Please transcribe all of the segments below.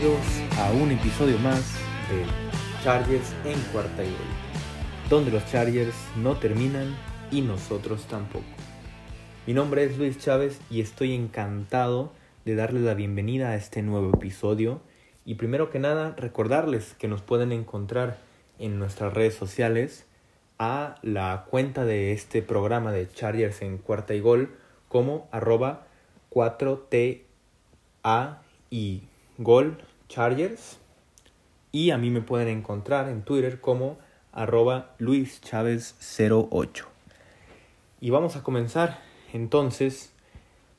bienvenidos a un episodio más de Chargers en cuarta y gol, donde los Chargers no terminan y nosotros tampoco. Mi nombre es Luis Chávez y estoy encantado de darles la bienvenida a este nuevo episodio y primero que nada recordarles que nos pueden encontrar en nuestras redes sociales a la cuenta de este programa de Chargers en cuarta y gol como arroba 4T A y Gol Chargers. Y a mí me pueden encontrar en Twitter como arroba Luis Chávez 08. Y vamos a comenzar entonces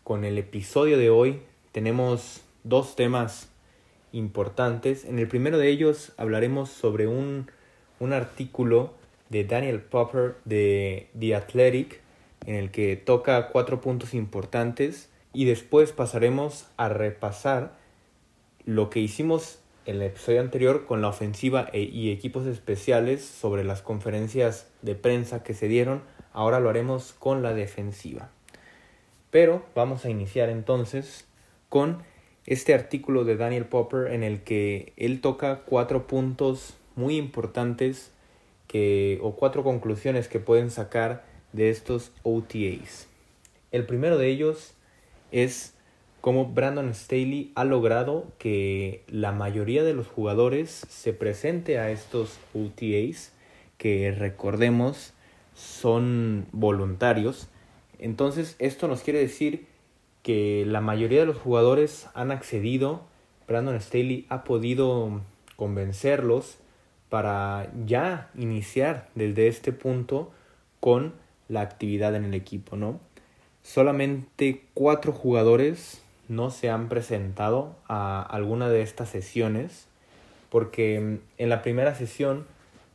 con el episodio de hoy. Tenemos dos temas importantes. En el primero de ellos hablaremos sobre un, un artículo de Daniel Popper de The Athletic en el que toca cuatro puntos importantes y después pasaremos a repasar lo que hicimos en el episodio anterior con la ofensiva e, y equipos especiales sobre las conferencias de prensa que se dieron, ahora lo haremos con la defensiva. Pero vamos a iniciar entonces con este artículo de Daniel Popper en el que él toca cuatro puntos muy importantes que, o cuatro conclusiones que pueden sacar de estos OTAs. El primero de ellos es cómo Brandon Staley ha logrado que la mayoría de los jugadores se presente a estos OTAs, que recordemos son voluntarios. Entonces esto nos quiere decir que la mayoría de los jugadores han accedido, Brandon Staley ha podido convencerlos para ya iniciar desde este punto con la actividad en el equipo, ¿no? Solamente cuatro jugadores no se han presentado a alguna de estas sesiones porque mm, en la primera sesión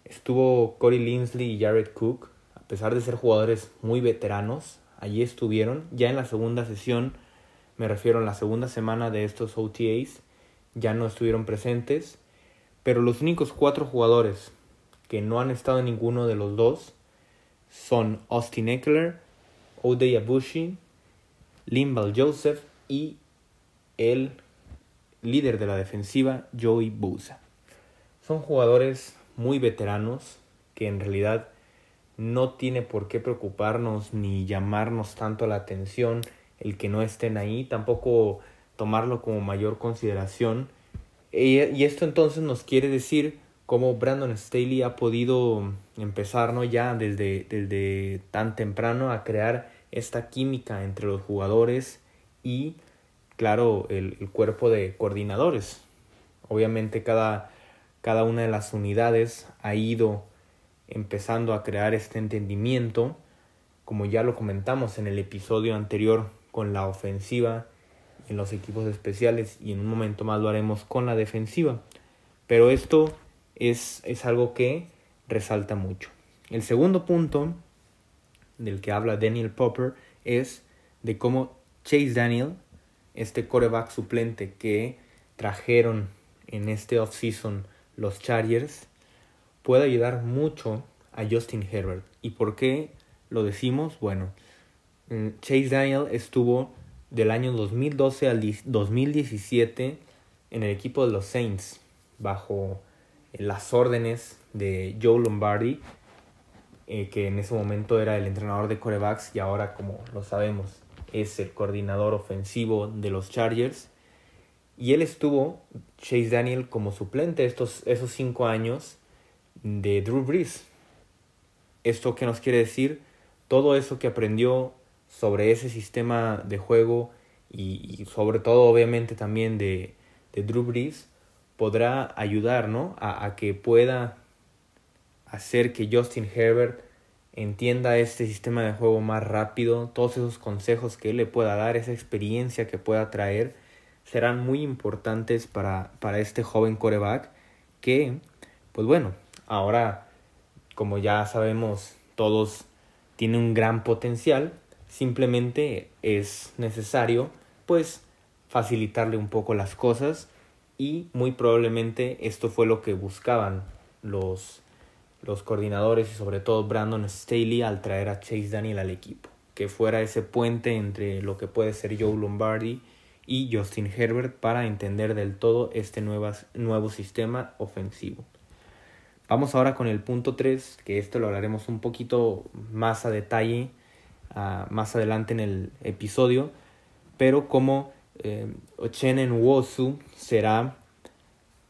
estuvo Corey Linsley y Jared Cook, a pesar de ser jugadores muy veteranos, allí estuvieron. Ya en la segunda sesión, me refiero a la segunda semana de estos OTAs, ya no estuvieron presentes, pero los únicos cuatro jugadores que no han estado en ninguno de los dos son Austin Eckler, Odey Abushi, Limbal Joseph y el líder de la defensiva, Joey Bosa. Son jugadores muy veteranos que en realidad no tiene por qué preocuparnos ni llamarnos tanto la atención el que no estén ahí, tampoco tomarlo como mayor consideración. Y esto entonces nos quiere decir cómo Brandon Staley ha podido empezar ¿no? ya desde, desde tan temprano a crear esta química entre los jugadores y claro, el, cuerpo de coordinadores. Obviamente cada, cada una de las unidades ha ido empezando a crear este entendimiento, como ya lo comentamos en el episodio anterior con la ofensiva en los equipos especiales y en un momento más lo haremos con la defensiva. Pero esto es, es algo que resalta mucho. El segundo punto del que habla Daniel Popper es de cómo Chase Daniel este coreback suplente que trajeron en este offseason los Chargers puede ayudar mucho a Justin Herbert. ¿Y por qué lo decimos? Bueno, mm, Chase Daniel estuvo del año 2012 al 2017 en el equipo de los Saints bajo las órdenes de Joe Lombardi, eh, que en ese momento era el entrenador de corebacks y ahora, como lo sabemos, es el coordinador ofensivo de los Chargers. Y él estuvo, Chase Daniel, como suplente estos, esos cinco años de Drew Brees. ¿Esto qué nos quiere decir? Todo eso que aprendió sobre ese sistema de juego y, sobre todo obviamente también de, de, Drew Brees podrá ayudar ¿no? a, a que pueda hacer que Justin Herbert entienda este sistema de juego más rápido, todos esos consejos que él le pueda dar, esa experiencia que pueda traer, serán muy importantes para, para este joven coreback que, pues bueno, ahora, como ya sabemos, todos tienen un gran potencial, simplemente es necesario, pues, facilitarle un poco las cosas y muy probablemente esto fue lo que buscaban los los coordinadores y sobre todo Brandon Staley al traer a Chase Daniel al equipo. Que fuera ese puente entre lo que puede ser Joe Lombardi y Justin Herbert para entender del todo este nuevo sistema ofensivo. Vamos ahora con el punto 3, que esto lo hablaremos un poquito más a detalle ah, más adelante en el episodio, pero como eh, Ochen Wosu será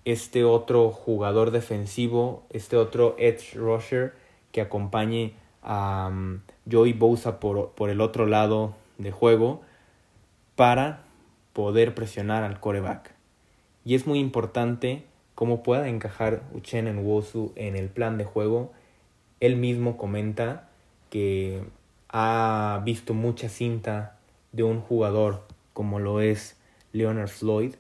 este otro jugador defensivo, este otro edge rusher que acompañe a um, Joey Bosa por, por el otro lado de juego para poder presionar al coreback. Y es muy importante cómo pueda encajar Uchenen Wosu en el plan de juego. Él mismo comenta que ha visto mucha cinta de un jugador como lo es Leonard Floyd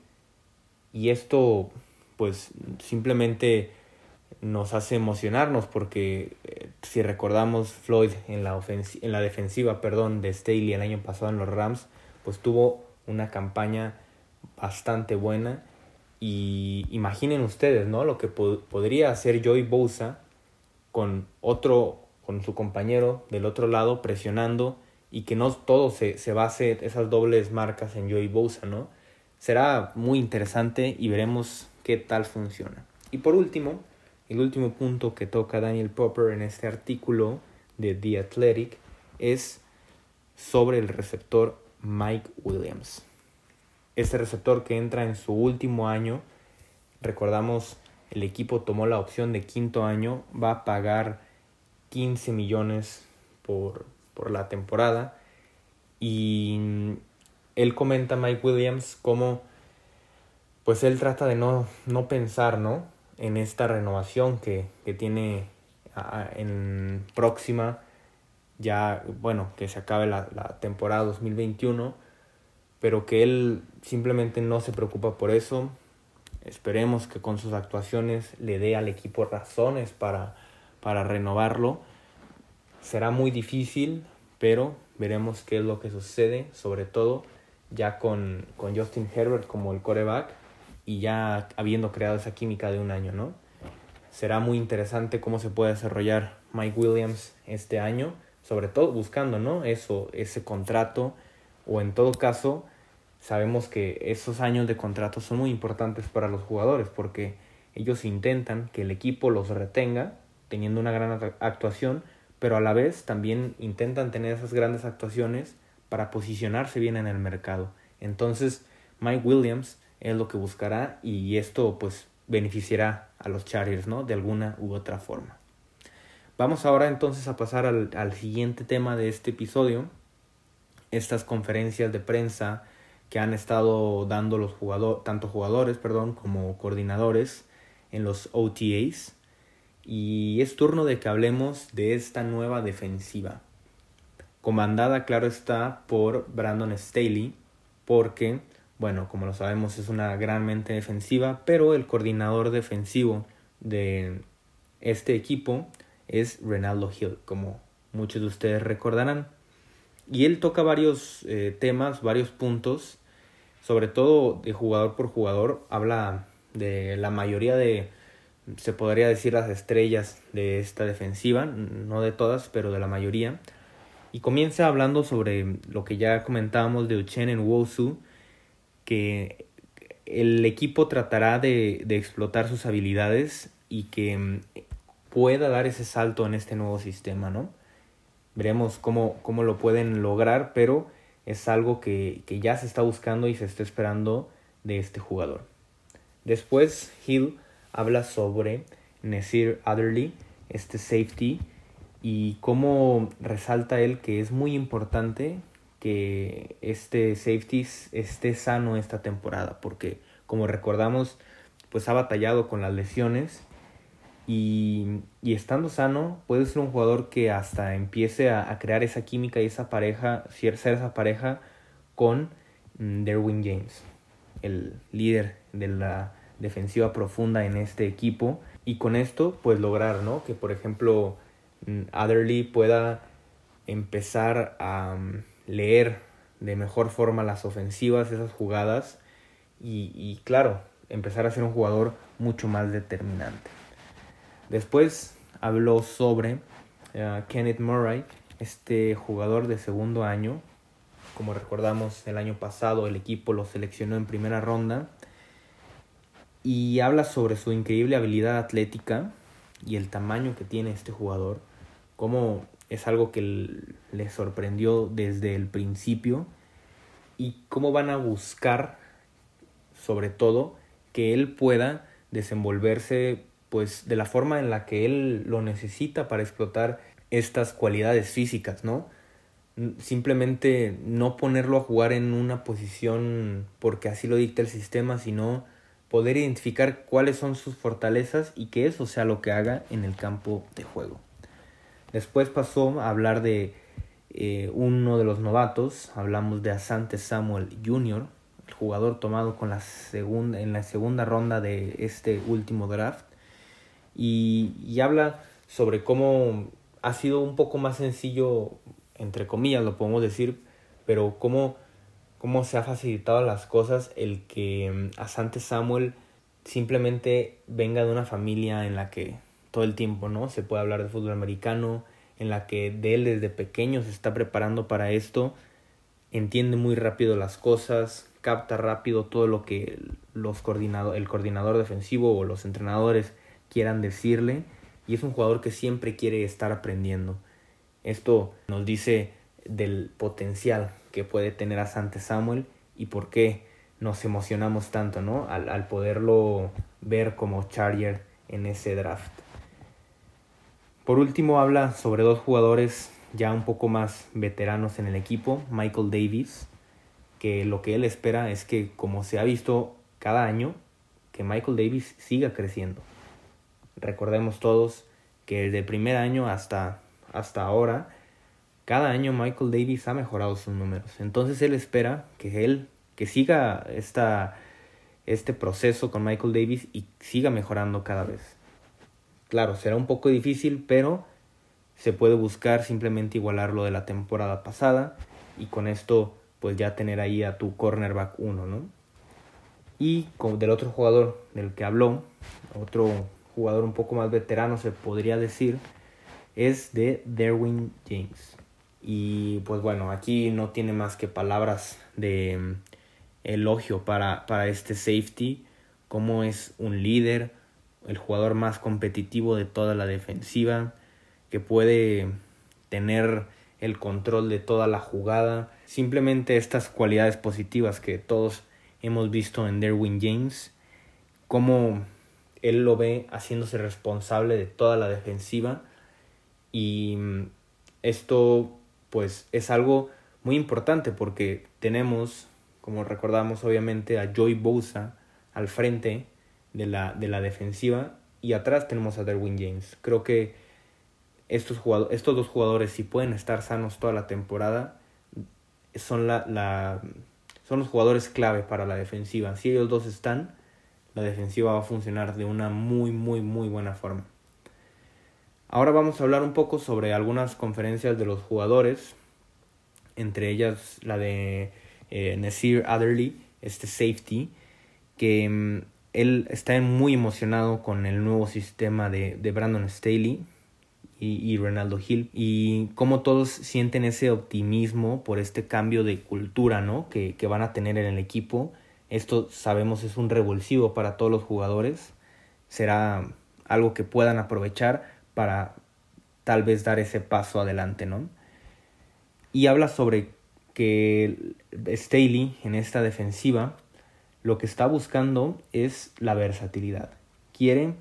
y esto pues simplemente nos hace emocionarnos porque eh, si recordamos Floyd en la, en la defensiva perdón, de Staley el año pasado en los Rams, pues tuvo una campaña bastante buena y imaginen ustedes, ¿no? Lo que podría hacer Joey Bosa con otro, con su compañero del otro lado presionando y que no todo se, se base esas dobles marcas en Joey Bosa, ¿no? Será muy interesante y veremos qué tal funciona. Y por último, el último punto que toca Daniel Popper en este artículo de The Athletic es sobre el receptor Mike Williams. Este receptor que entra en su último año, recordamos, el equipo tomó la opción de quinto año, va a pagar 15 millones por, por la temporada. Y él comenta, Mike Williams, cómo pues él trata de no, no pensar, ¿no? En esta renovación que, que tiene en próxima, ya, bueno, que se acabe la, la temporada 2021 pero que él simplemente no se preocupa por eso. Esperemos que con sus actuaciones le dé al equipo razones para, para renovarlo. Será muy difícil, pero veremos qué es lo que sucede, sobre todo ya con, con Justin Herbert como el coreback y ya habiendo creado esa química de un año, ¿no? Será muy interesante cómo se puede desarrollar Mike Williams este año, sobre todo buscando, ¿no? Eso, ese contrato o en todo caso sabemos que esos años de contrato son muy importantes para los jugadores porque ellos intentan que el equipo los retenga teniendo una gran actuación, pero a la vez también intentan tener esas grandes actuaciones para posicionarse bien en el mercado. Entonces, Mike Williams es lo que buscará y esto pues beneficiará a los Chargers, ¿no? De alguna u otra forma. Vamos ahora entonces a pasar al, al siguiente tema de este episodio, estas conferencias de prensa que han estado dando los jugadores, tanto jugadores, perdón, como coordinadores en los OTAs. Y es turno de que hablemos de esta nueva defensiva. Comandada, claro está, por Brandon Staley, porque, bueno, como lo sabemos, es una gran mente defensiva, pero el coordinador defensivo de este equipo es Renaldo Hill, como muchos de ustedes recordarán. Y él toca varios eh, temas, varios puntos, sobre todo de jugador por jugador. Habla de la mayoría de, se podría decir, las estrellas de esta defensiva, no de todas, pero de la mayoría. Y comienza hablando sobre lo que ya comentábamos de Uchen en Wosu, que el equipo tratará de, de explotar sus habilidades y que mm, pueda dar ese salto en este nuevo sistema, ¿no? Veremos cómo, cómo lo pueden lograr, pero es algo que, que, ya se está buscando y se está esperando de este jugador. Después Hill habla sobre Nasir Adderley, este safety, y cómo resalta él que es muy importante que este safety esté sano esta temporada, porque como recordamos, pues ha batallado con las lesiones y, estando sano, puede ser un jugador que hasta empiece a, crear esa química y esa pareja, ser esa pareja con mm, Derwin James, el líder de la defensiva profunda en este equipo. Y con esto, pues lograr, ¿no? Que por ejemplo, mm, Adderley pueda empezar a mm, leer de mejor forma las ofensivas, esas jugadas. Y, y claro, empezar a ser un jugador mucho más determinante. Después habló sobre eh, Kenneth Murray, este jugador de segundo año, como recordamos el año pasado el equipo lo seleccionó en primera ronda y habla sobre su increíble habilidad atlética y el tamaño que tiene este jugador, cómo es algo que le sorprendió desde el principio y cómo van a buscar sobre todo que él pueda desenvolverse pues de la forma en la que él lo necesita para explotar estas cualidades físicas, ¿no? Simplemente no ponerlo a jugar en una posición porque así lo dicta el sistema, sino poder identificar cuáles son sus fortalezas y que eso sea lo que haga en el campo de juego. Después pasó a hablar de eh, uno de los novatos, hablamos de Asante Samuel Jr., el jugador tomado con la segunda, en la segunda ronda de este último draft, y, y habla sobre cómo ha sido un poco más sencillo, entre comillas lo podemos decir, pero cómo cómo se ha facilitado las cosas el que mm, Asante Samuel simplemente venga de una familia en la que todo el tiempo, ¿no? Se puede hablar de fútbol americano, en la que de él desde pequeño se está preparando para esto, entiende muy rápido las cosas, capta rápido todo lo que los coordinado, el coordinador defensivo o los entrenadores quieran decirle y es un jugador que siempre quiere estar aprendiendo. Esto nos dice del potencial que puede tener a Sante Samuel y por qué nos emocionamos tanto, ¿no? Al, al poderlo ver como Charger en ese draft. Por último, habla sobre dos jugadores ya un poco más veteranos en el equipo, Michael Davis, que lo que él espera es que, como se ha visto cada año, que Michael Davis siga creciendo. Recordemos todos que desde el primer año hasta, hasta ahora, cada año Michael Davis ha mejorado sus números. Entonces él espera que él, que siga esta, este proceso con Michael Davis y siga mejorando cada vez. Claro, será un poco difícil, pero se puede buscar simplemente igualar lo de la temporada pasada y con esto pues ya tener ahí a tu cornerback 1, ¿no? Y con, del otro jugador del que habló, otro jugador un poco más veterano se podría decir, es de Derwin James. Y pues bueno, aquí no tiene más que palabras de mm, elogio para, para este safety, como es un líder, el jugador más competitivo de toda la defensiva, que puede tener el control de toda la jugada. Simplemente estas cualidades positivas que todos hemos visto en Derwin James, como él lo ve haciéndose responsable de toda la defensiva y mm, esto pues es algo muy importante porque tenemos, como recordamos obviamente, a Joy Bosa al frente de la, de la defensiva y atrás tenemos a Derwin James. Creo que estos, estos dos jugadores, si pueden estar sanos toda la temporada, son, la, la, son los jugadores clave para la defensiva. Si ellos dos están, la defensiva va a funcionar de una muy, muy, muy buena forma. Ahora vamos a hablar un poco sobre algunas conferencias de los jugadores, entre ellas la de eh, Nasir Adderley, este safety, que mm, él está muy emocionado con el nuevo sistema de, de Brandon Staley y, y Ronaldo Hill y cómo todos sienten ese optimismo por este cambio de cultura ¿no? que, que van a tener en el equipo. Esto sabemos es un revulsivo para todos los jugadores, será algo que puedan aprovechar para tal vez dar ese paso adelante, ¿no? Y habla sobre que Staley en esta defensiva lo que está buscando es la versatilidad. Quiere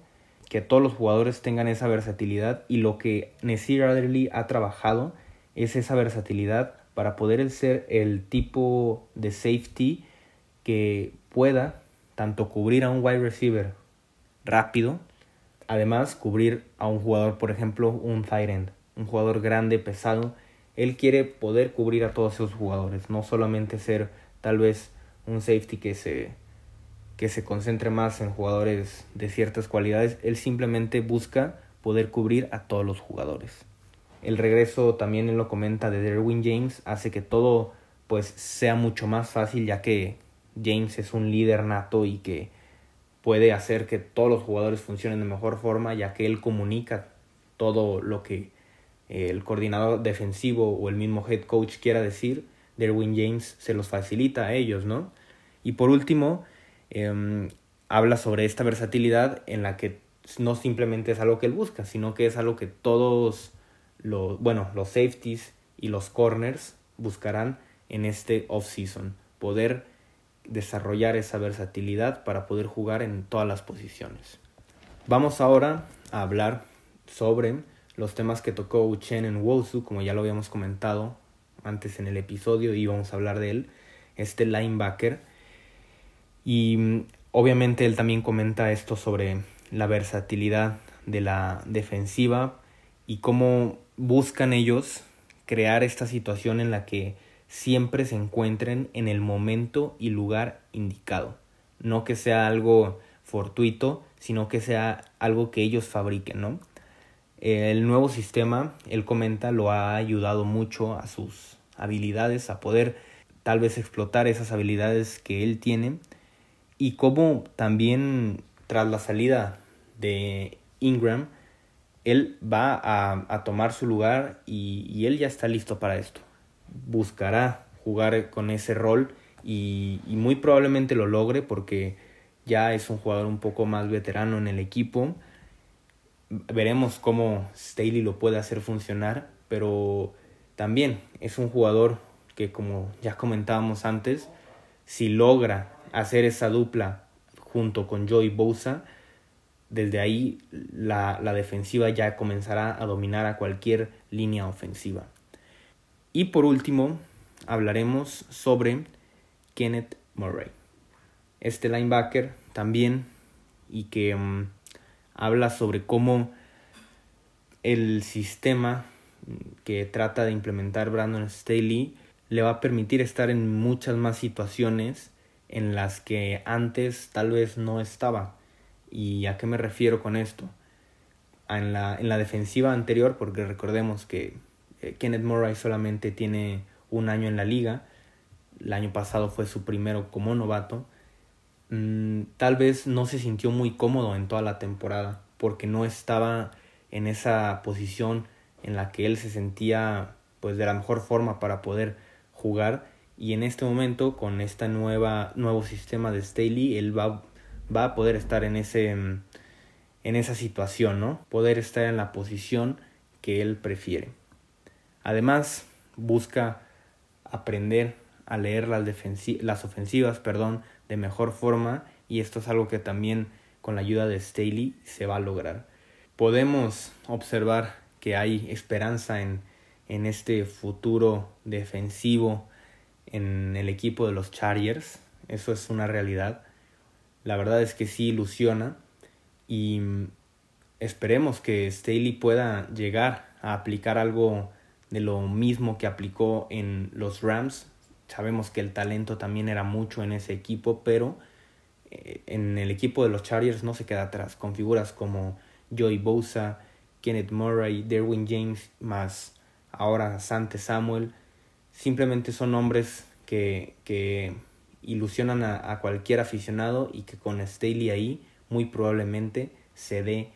que todos los jugadores tengan esa versatilidad y lo que Nasir Adderley ha trabajado es esa versatilidad para poder ser el tipo de safety que pueda tanto cubrir a un wide receiver rápido además cubrir a un jugador, por ejemplo, un tight end, un jugador grande, pesado. Él quiere poder cubrir a todos esos jugadores, no solamente ser tal vez un safety que se que se concentre más en jugadores de ciertas cualidades, él simplemente busca poder cubrir a todos los jugadores. El regreso también lo comenta de Derwin James hace que todo pues sea mucho más fácil ya que James es un líder nato y que puede hacer que todos los jugadores funcionen de mejor forma, ya que él comunica todo lo que el coordinador defensivo o el mismo head coach quiera decir Derwin James se los facilita a ellos, ¿no? Y por último, em, habla sobre esta versatilidad en la que no simplemente es algo que él busca, sino que es algo que todos los, bueno, los safeties y los corners buscarán en este off-season, poder desarrollar esa versatilidad para poder jugar en todas las posiciones. Vamos ahora a hablar sobre los temas que tocó Uchen en Wosu, como ya lo habíamos comentado antes en el episodio y vamos a hablar de él, este linebacker. Y mm, obviamente él también comenta esto sobre la versatilidad de la defensiva y cómo buscan ellos crear esta situación en la que siempre se encuentren en el momento y lugar indicado. No que sea algo fortuito, sino que sea algo que ellos fabriquen, ¿no? El nuevo sistema, él comenta, lo ha ayudado mucho a sus habilidades, a poder tal vez explotar esas habilidades que él tiene y cómo también tras la salida de Ingram, él va a, tomar su lugar y, él ya está listo para esto. Buscará jugar con ese rol y, muy probablemente lo logre porque ya es un jugador un poco más veterano en el equipo. Veremos cómo Staley lo puede hacer funcionar, pero también es un jugador que como ya comentábamos antes, si logra hacer esa dupla junto con Joey Bosa, desde ahí la, la, defensiva ya comenzará a dominar a cualquier línea ofensiva. Y por último, hablaremos sobre Kenneth Murray. Este linebacker también y que mm, habla sobre cómo el sistema que trata de implementar Brandon Staley le va a permitir estar en muchas más situaciones en las que antes tal vez no estaba. ¿Y a qué me refiero con esto? En la, en la defensiva anterior, porque recordemos que eh, Kenneth Murray solamente tiene un año en la liga, el año pasado fue su primero como novato, mm, tal vez no se sintió muy cómodo en toda la temporada, porque no estaba en esa posición en la que él se sentía pues de la mejor forma para poder jugar y en este momento con este nuevo sistema de Staley él va, va a poder estar en ese en esa situación, ¿no? Poder estar en la posición que él prefiere. Además, busca aprender a leer las, las ofensivas, perdón, de mejor forma y esto es algo que también con la ayuda de Staley se va a lograr. Podemos observar que hay esperanza en, en este futuro defensivo en el equipo de los Chargers. Eso es una realidad. La verdad es que sí ilusiona y esperemos que Staley pueda llegar a aplicar algo de lo mismo que aplicó en los Rams. Sabemos que el talento también era mucho en ese equipo, pero eh, en el equipo de los Chargers no se queda atrás, con figuras como Joey Bosa, Kenneth Murray, Derwin James, más ahora Sante Samuel, simplemente son nombres que, que ilusionan a, a, cualquier aficionado y que con Staley ahí muy probablemente se dé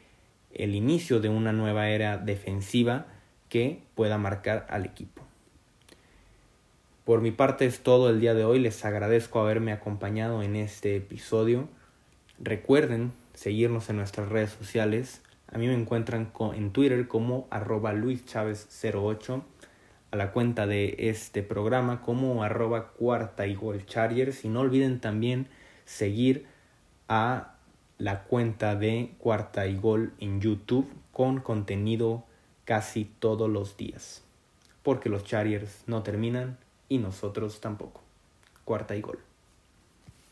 el inicio de una nueva era defensiva que pueda marcar al equipo. Por mi parte es todo el día de hoy, les agradezco haberme acompañado en este episodio. Recuerden seguirnos en nuestras redes sociales, a mí me encuentran en Twitter como arroba luischavez08, a la cuenta de este programa como arroba cuarta y chargers. Y no olviden también seguir a la cuenta de cuarta y gol en YouTube con contenido casi todos los días. Porque los Chargers no terminan y nosotros tampoco. Cuarta y gol.